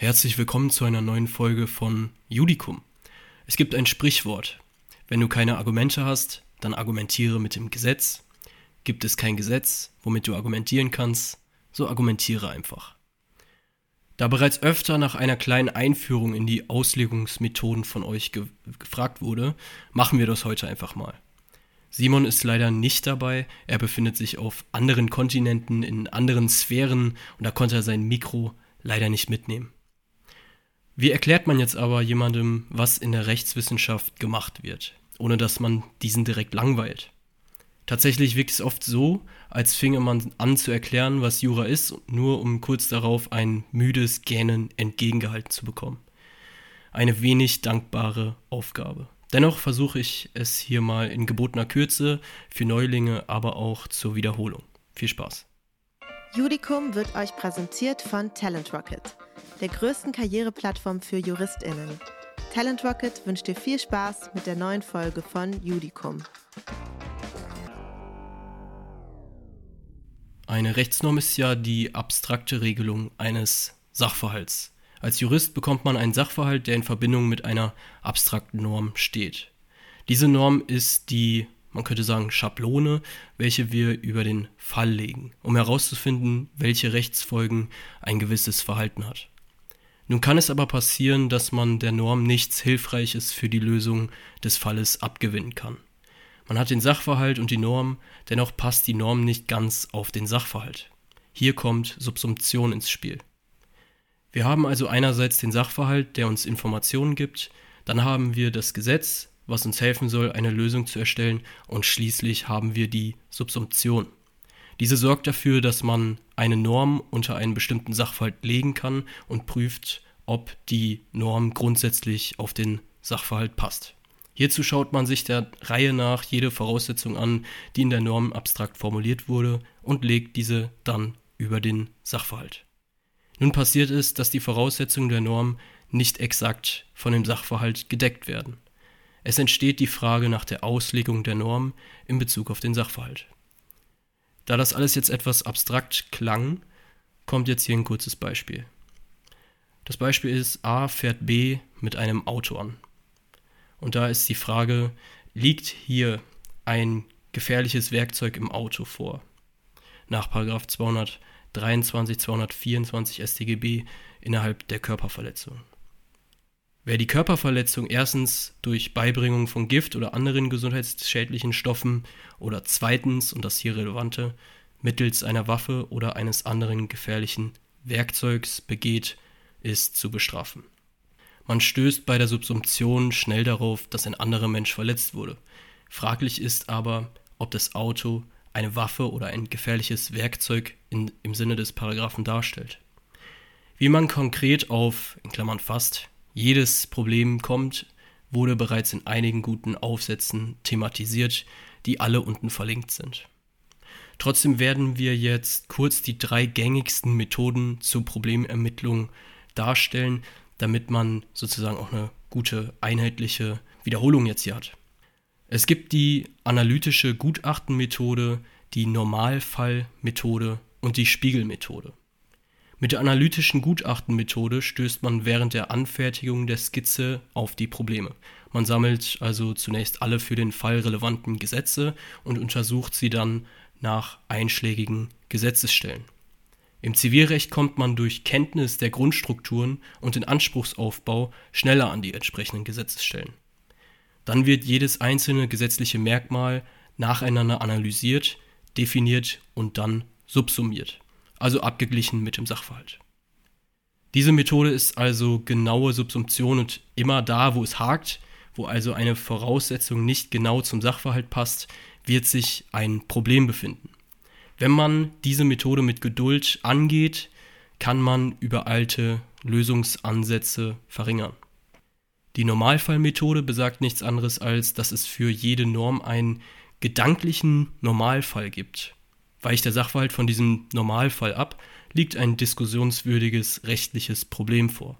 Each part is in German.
Herzlich willkommen zu einer neuen Folge von Judikum. Es gibt ein Sprichwort. Wenn du keine Argumente hast, dann argumentiere mit dem Gesetz. Gibt es kein Gesetz, womit du argumentieren kannst, so argumentiere einfach. Da bereits öfter nach einer kleinen Einführung in die Auslegungsmethoden von euch ge gefragt wurde, machen wir das heute einfach mal. Simon ist leider nicht dabei, er befindet sich auf anderen Kontinenten, in anderen Sphären und da konnte er sein Mikro leider nicht mitnehmen. Wie erklärt man jetzt aber jemandem, was in der Rechtswissenschaft gemacht wird, ohne dass man diesen direkt langweilt? Tatsächlich wirkt es oft so, als finge man an zu erklären, was Jura ist, nur um kurz darauf ein müdes Gähnen entgegengehalten zu bekommen. Eine wenig dankbare Aufgabe. Dennoch versuche ich es hier mal in gebotener Kürze, für Neulinge, aber auch zur Wiederholung. Viel Spaß. Judicum wird euch präsentiert von Talent Rocket der größten Karriereplattform für JuristInnen. Talent Rocket wünscht dir viel Spaß mit der neuen Folge von Judicum. Eine Rechtsnorm ist ja die abstrakte Regelung eines Sachverhalts. Als Jurist bekommt man einen Sachverhalt, der in Verbindung mit einer abstrakten Norm steht. Diese Norm ist die, man könnte sagen, Schablone, welche wir über den Fall legen, um herauszufinden, welche Rechtsfolgen ein gewisses Verhalten hat. Nun kann es aber passieren, dass man der Norm nichts Hilfreiches für die Lösung des Falles abgewinnen kann. Man hat den Sachverhalt und die Norm, dennoch passt die Norm nicht ganz auf den Sachverhalt. Hier kommt Subsumption ins Spiel. Wir haben also einerseits den Sachverhalt, der uns Informationen gibt, dann haben wir das Gesetz, was uns helfen soll, eine Lösung zu erstellen, und schließlich haben wir die Subsumption. Diese sorgt dafür, dass man eine Norm unter einen bestimmten Sachverhalt legen kann und prüft, ob die Norm grundsätzlich auf den Sachverhalt passt. Hierzu schaut man sich der Reihe nach jede Voraussetzung an, die in der Norm abstrakt formuliert wurde, und legt diese dann über den Sachverhalt. Nun passiert es, dass die Voraussetzungen der Norm nicht exakt von dem Sachverhalt gedeckt werden. Es entsteht die Frage nach der Auslegung der Norm in Bezug auf den Sachverhalt. Da das alles jetzt etwas abstrakt klang, kommt jetzt hier ein kurzes Beispiel. Das Beispiel ist, A fährt B mit einem Auto an. Und da ist die Frage, liegt hier ein gefährliches Werkzeug im Auto vor? Nach 223, 224 StGB innerhalb der Körperverletzung. Wer die Körperverletzung erstens durch Beibringung von Gift oder anderen gesundheitsschädlichen Stoffen oder zweitens, und das hier relevante, mittels einer Waffe oder eines anderen gefährlichen Werkzeugs begeht, ist zu bestrafen. Man stößt bei der Subsumption schnell darauf, dass ein anderer Mensch verletzt wurde. Fraglich ist aber, ob das Auto eine Waffe oder ein gefährliches Werkzeug in, im Sinne des Paragraphen darstellt. Wie man konkret auf, in Klammern fast, jedes Problem kommt, wurde bereits in einigen guten Aufsätzen thematisiert, die alle unten verlinkt sind. Trotzdem werden wir jetzt kurz die drei gängigsten Methoden zur Problemermittlung darstellen, damit man sozusagen auch eine gute einheitliche Wiederholung jetzt hier hat. Es gibt die analytische Gutachtenmethode, die Normalfallmethode und die Spiegelmethode. Mit der analytischen Gutachtenmethode stößt man während der Anfertigung der Skizze auf die Probleme. Man sammelt also zunächst alle für den Fall relevanten Gesetze und untersucht sie dann nach einschlägigen Gesetzesstellen. Im Zivilrecht kommt man durch Kenntnis der Grundstrukturen und den Anspruchsaufbau schneller an die entsprechenden Gesetzesstellen. Dann wird jedes einzelne gesetzliche Merkmal nacheinander analysiert, definiert und dann subsumiert also abgeglichen mit dem Sachverhalt. Diese Methode ist also genaue Subsumption und immer da, wo es hakt, wo also eine Voraussetzung nicht genau zum Sachverhalt passt, wird sich ein Problem befinden. Wenn man diese Methode mit Geduld angeht, kann man übereilte Lösungsansätze verringern. Die Normalfallmethode besagt nichts anderes als, dass es für jede Norm einen gedanklichen Normalfall gibt. Weicht der Sachverhalt von diesem Normalfall ab, liegt ein diskussionswürdiges rechtliches Problem vor.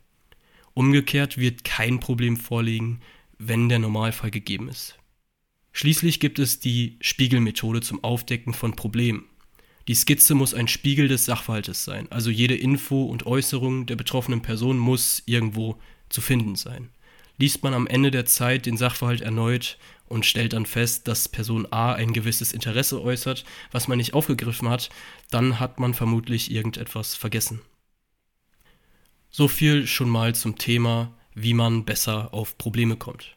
Umgekehrt wird kein Problem vorliegen, wenn der Normalfall gegeben ist. Schließlich gibt es die Spiegelmethode zum Aufdecken von Problemen. Die Skizze muss ein Spiegel des Sachverhaltes sein, also jede Info und Äußerung der betroffenen Person muss irgendwo zu finden sein. Liest man am Ende der Zeit den Sachverhalt erneut und stellt dann fest, dass Person A ein gewisses Interesse äußert, was man nicht aufgegriffen hat, dann hat man vermutlich irgendetwas vergessen. So viel schon mal zum Thema, wie man besser auf Probleme kommt.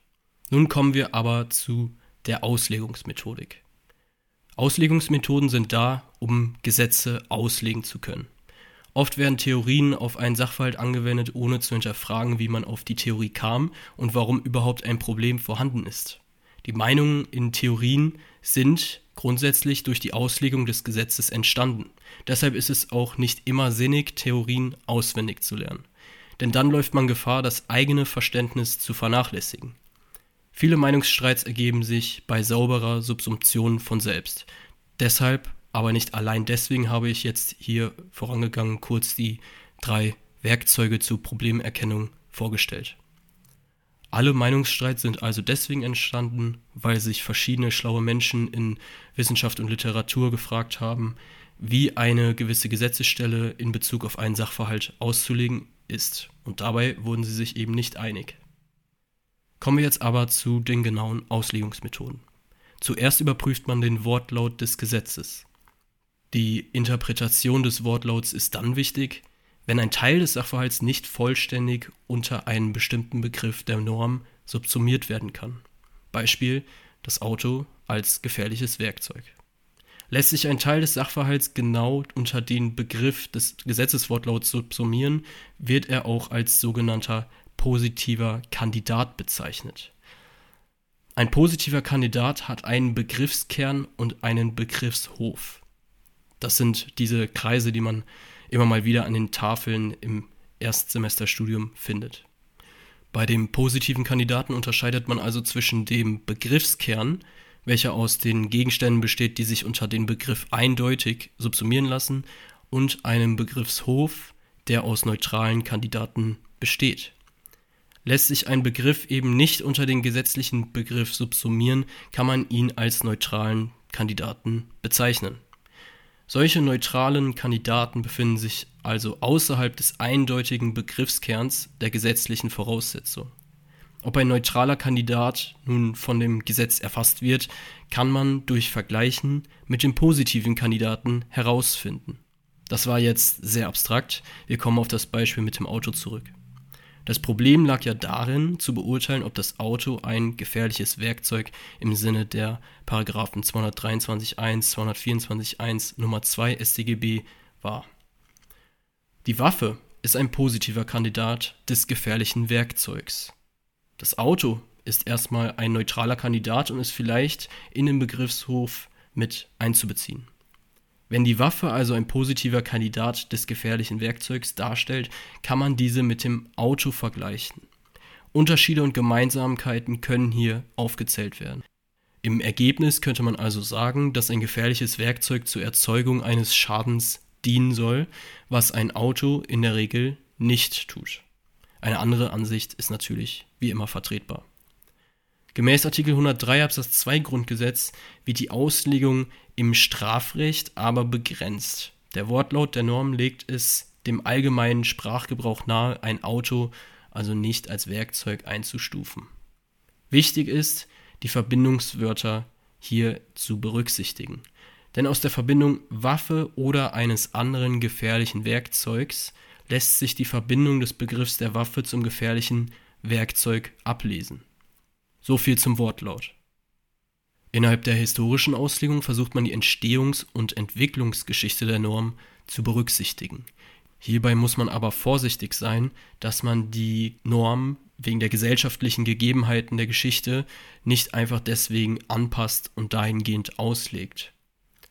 Nun kommen wir aber zu der Auslegungsmethodik. Auslegungsmethoden sind da, um Gesetze auslegen zu können. Oft werden Theorien auf einen Sachverhalt angewendet, ohne zu hinterfragen, wie man auf die Theorie kam und warum überhaupt ein Problem vorhanden ist. Die Meinungen in Theorien sind grundsätzlich durch die Auslegung des Gesetzes entstanden. Deshalb ist es auch nicht immer sinnig, Theorien auswendig zu lernen. Denn dann läuft man Gefahr, das eigene Verständnis zu vernachlässigen. Viele Meinungsstreits ergeben sich bei sauberer Subsumption von selbst. Deshalb, aber nicht allein deswegen, habe ich jetzt hier vorangegangen kurz die drei Werkzeuge zur Problemerkennung vorgestellt. Alle Meinungsstreits sind also deswegen entstanden, weil sich verschiedene schlaue Menschen in Wissenschaft und Literatur gefragt haben, wie eine gewisse Gesetzesstelle in Bezug auf einen Sachverhalt auszulegen ist. Und dabei wurden sie sich eben nicht einig. Kommen wir jetzt aber zu den genauen Auslegungsmethoden. Zuerst überprüft man den Wortlaut des Gesetzes. Die Interpretation des Wortlauts ist dann wichtig, wenn ein Teil des Sachverhalts nicht vollständig unter einen bestimmten Begriff der Norm subsumiert werden kann. Beispiel das Auto als gefährliches Werkzeug. Lässt sich ein Teil des Sachverhalts genau unter den Begriff des Gesetzeswortlauts subsumieren, wird er auch als sogenannter positiver Kandidat bezeichnet. Ein positiver Kandidat hat einen Begriffskern und einen Begriffshof. Das sind diese Kreise, die man immer mal wieder an den Tafeln im Erstsemesterstudium findet. Bei dem positiven Kandidaten unterscheidet man also zwischen dem Begriffskern, welcher aus den Gegenständen besteht, die sich unter den Begriff eindeutig subsumieren lassen, und einem Begriffshof, der aus neutralen Kandidaten besteht. Lässt sich ein Begriff eben nicht unter den gesetzlichen Begriff subsumieren, kann man ihn als neutralen Kandidaten bezeichnen. Solche neutralen Kandidaten befinden sich also außerhalb des eindeutigen Begriffskerns der gesetzlichen Voraussetzung. Ob ein neutraler Kandidat nun von dem Gesetz erfasst wird, kann man durch Vergleichen mit dem positiven Kandidaten herausfinden. Das war jetzt sehr abstrakt, wir kommen auf das Beispiel mit dem Auto zurück. Das Problem lag ja darin, zu beurteilen, ob das Auto ein gefährliches Werkzeug im Sinne der Paragraphen 223.1, 224.1 Nummer 2 StGB war. Die Waffe ist ein positiver Kandidat des gefährlichen Werkzeugs. Das Auto ist erstmal ein neutraler Kandidat und ist vielleicht in den Begriffshof mit einzubeziehen. Wenn die Waffe also ein positiver Kandidat des gefährlichen Werkzeugs darstellt, kann man diese mit dem Auto vergleichen. Unterschiede und Gemeinsamkeiten können hier aufgezählt werden. Im Ergebnis könnte man also sagen, dass ein gefährliches Werkzeug zur Erzeugung eines Schadens dienen soll, was ein Auto in der Regel nicht tut. Eine andere Ansicht ist natürlich wie immer vertretbar. Gemäß Artikel 103 Absatz 2 Grundgesetz wird die Auslegung im Strafrecht aber begrenzt. Der Wortlaut der Norm legt es dem allgemeinen Sprachgebrauch nahe, ein Auto also nicht als Werkzeug einzustufen. Wichtig ist, die Verbindungswörter hier zu berücksichtigen. Denn aus der Verbindung Waffe oder eines anderen gefährlichen Werkzeugs lässt sich die Verbindung des Begriffs der Waffe zum gefährlichen Werkzeug ablesen. So viel zum Wortlaut. Innerhalb der historischen Auslegung versucht man die Entstehungs- und Entwicklungsgeschichte der Norm zu berücksichtigen. Hierbei muss man aber vorsichtig sein, dass man die Norm wegen der gesellschaftlichen Gegebenheiten der Geschichte nicht einfach deswegen anpasst und dahingehend auslegt.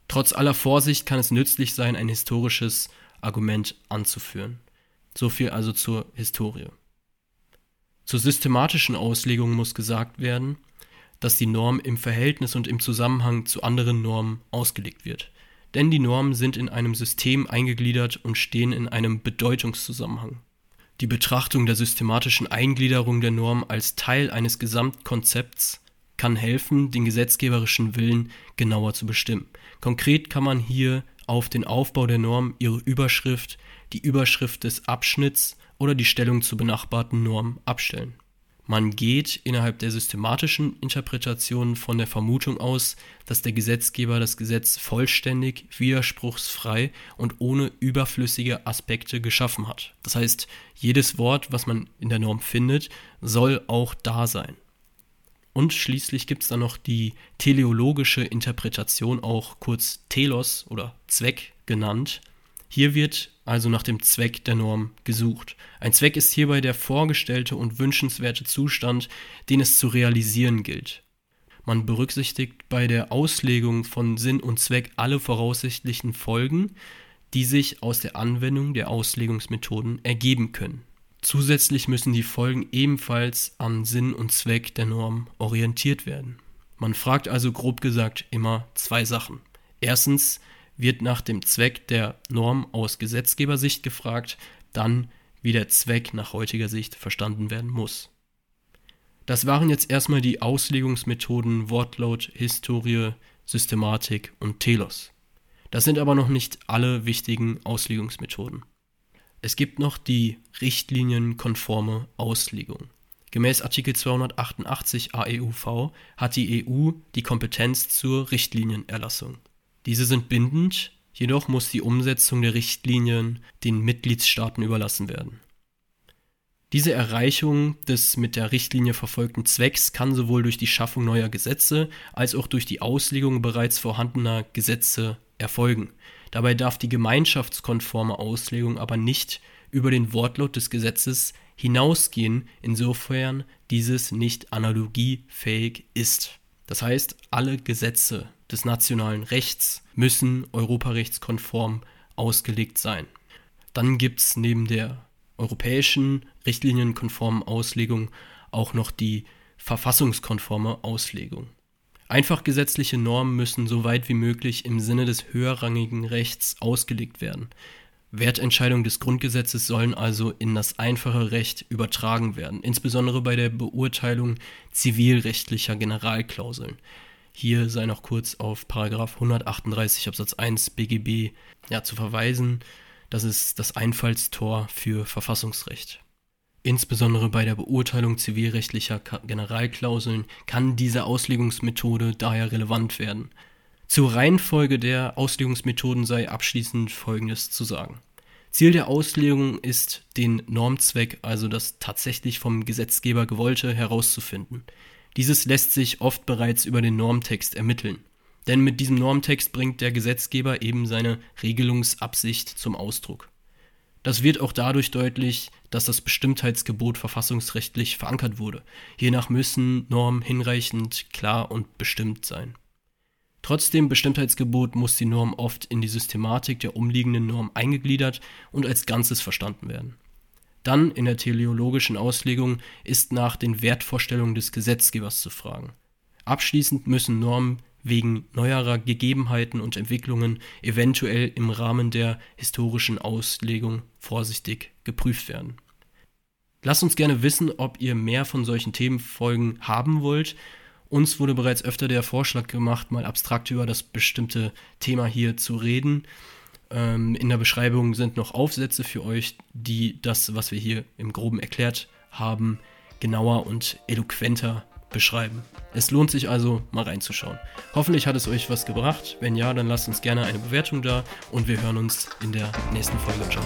Trotz aller Vorsicht kann es nützlich sein, ein historisches Argument anzuführen. So viel also zur Historie. Zur systematischen Auslegung muss gesagt werden, dass die Norm im Verhältnis und im Zusammenhang zu anderen Normen ausgelegt wird. Denn die Normen sind in einem System eingegliedert und stehen in einem Bedeutungszusammenhang. Die Betrachtung der systematischen Eingliederung der Norm als Teil eines Gesamtkonzepts kann helfen, den gesetzgeberischen Willen genauer zu bestimmen. Konkret kann man hier auf den Aufbau der Norm ihre Überschrift, die Überschrift des Abschnitts oder die Stellung zur benachbarten Norm abstellen. Man geht innerhalb der systematischen Interpretation von der Vermutung aus, dass der Gesetzgeber das Gesetz vollständig, widerspruchsfrei und ohne überflüssige Aspekte geschaffen hat. Das heißt, jedes Wort, was man in der Norm findet, soll auch da sein. Und schließlich gibt es dann noch die teleologische Interpretation, auch kurz Telos oder Zweck genannt. Hier wird also nach dem Zweck der Norm gesucht. Ein Zweck ist hierbei der vorgestellte und wünschenswerte Zustand, den es zu realisieren gilt. Man berücksichtigt bei der Auslegung von Sinn und Zweck alle voraussichtlichen Folgen, die sich aus der Anwendung der Auslegungsmethoden ergeben können. Zusätzlich müssen die Folgen ebenfalls an Sinn und Zweck der Norm orientiert werden. Man fragt also grob gesagt immer zwei Sachen. Erstens, wird nach dem Zweck der Norm aus Gesetzgebersicht gefragt, dann wie der Zweck nach heutiger Sicht verstanden werden muss. Das waren jetzt erstmal die Auslegungsmethoden Wortlaut, Historie, Systematik und Telos. Das sind aber noch nicht alle wichtigen Auslegungsmethoden. Es gibt noch die richtlinienkonforme Auslegung. Gemäß Artikel 288 AEUV hat die EU die Kompetenz zur Richtlinienerlassung. Diese sind bindend, jedoch muss die Umsetzung der Richtlinien den Mitgliedstaaten überlassen werden. Diese Erreichung des mit der Richtlinie verfolgten Zwecks kann sowohl durch die Schaffung neuer Gesetze als auch durch die Auslegung bereits vorhandener Gesetze erfolgen. Dabei darf die gemeinschaftskonforme Auslegung aber nicht über den Wortlaut des Gesetzes hinausgehen, insofern dieses nicht analogiefähig ist. Das heißt, alle Gesetze des nationalen Rechts müssen europarechtskonform ausgelegt sein. Dann gibt es neben der europäischen richtlinienkonformen Auslegung auch noch die verfassungskonforme Auslegung. Einfach gesetzliche Normen müssen so weit wie möglich im Sinne des höherrangigen Rechts ausgelegt werden. Wertentscheidungen des Grundgesetzes sollen also in das einfache Recht übertragen werden, insbesondere bei der Beurteilung zivilrechtlicher Generalklauseln. Hier sei noch kurz auf Paragraph 138 Absatz 1 BGB ja, zu verweisen. Das ist das Einfallstor für Verfassungsrecht. Insbesondere bei der Beurteilung zivilrechtlicher Generalklauseln kann diese Auslegungsmethode daher relevant werden. Zur Reihenfolge der Auslegungsmethoden sei abschließend Folgendes zu sagen. Ziel der Auslegung ist, den Normzweck, also das tatsächlich vom Gesetzgeber gewollte, herauszufinden. Dieses lässt sich oft bereits über den Normtext ermitteln. Denn mit diesem Normtext bringt der Gesetzgeber eben seine Regelungsabsicht zum Ausdruck. Das wird auch dadurch deutlich, dass das Bestimmtheitsgebot verfassungsrechtlich verankert wurde. Hiernach müssen Normen hinreichend klar und bestimmt sein. Trotz dem Bestimmtheitsgebot muss die Norm oft in die Systematik der umliegenden Norm eingegliedert und als Ganzes verstanden werden. Dann in der teleologischen Auslegung ist nach den Wertvorstellungen des Gesetzgebers zu fragen. Abschließend müssen Normen wegen neuerer Gegebenheiten und Entwicklungen eventuell im Rahmen der historischen Auslegung vorsichtig geprüft werden. Lasst uns gerne wissen, ob ihr mehr von solchen Themenfolgen haben wollt. Uns wurde bereits öfter der Vorschlag gemacht, mal abstrakt über das bestimmte Thema hier zu reden. Ähm, in der Beschreibung sind noch Aufsätze für euch, die das, was wir hier im groben erklärt haben, genauer und eloquenter beschreiben. Es lohnt sich also, mal reinzuschauen. Hoffentlich hat es euch was gebracht. Wenn ja, dann lasst uns gerne eine Bewertung da und wir hören uns in der nächsten Folge. Ciao.